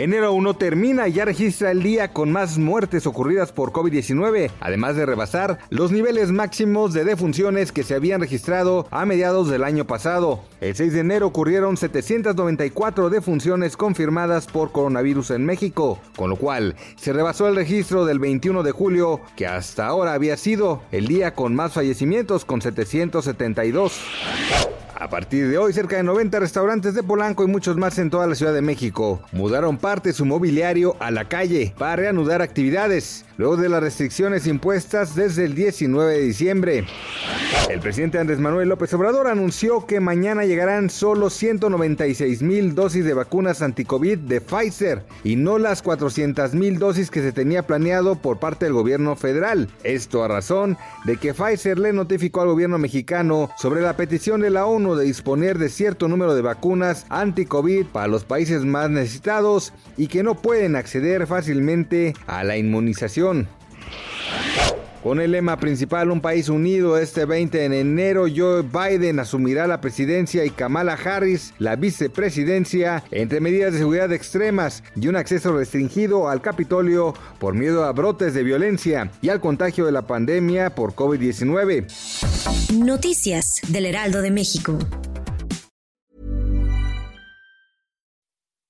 Enero 1 termina y ya registra el día con más muertes ocurridas por COVID-19, además de rebasar los niveles máximos de defunciones que se habían registrado a mediados del año pasado. El 6 de enero ocurrieron 794 defunciones confirmadas por coronavirus en México, con lo cual se rebasó el registro del 21 de julio, que hasta ahora había sido el día con más fallecimientos con 772. A partir de hoy, cerca de 90 restaurantes de Polanco y muchos más en toda la Ciudad de México mudaron parte de su mobiliario a la calle para reanudar actividades, luego de las restricciones impuestas desde el 19 de diciembre. El presidente Andrés Manuel López Obrador anunció que mañana llegarán solo 196 mil dosis de vacunas anticovid de Pfizer y no las 400 mil dosis que se tenía planeado por parte del gobierno federal. Esto a razón de que Pfizer le notificó al gobierno mexicano sobre la petición de la ONU de disponer de cierto número de vacunas anti-COVID para los países más necesitados y que no pueden acceder fácilmente a la inmunización. Con el lema principal Un país unido, este 20 de enero Joe Biden asumirá la presidencia y Kamala Harris la vicepresidencia entre medidas de seguridad extremas y un acceso restringido al Capitolio por miedo a brotes de violencia y al contagio de la pandemia por COVID-19. Noticias del Heraldo de México.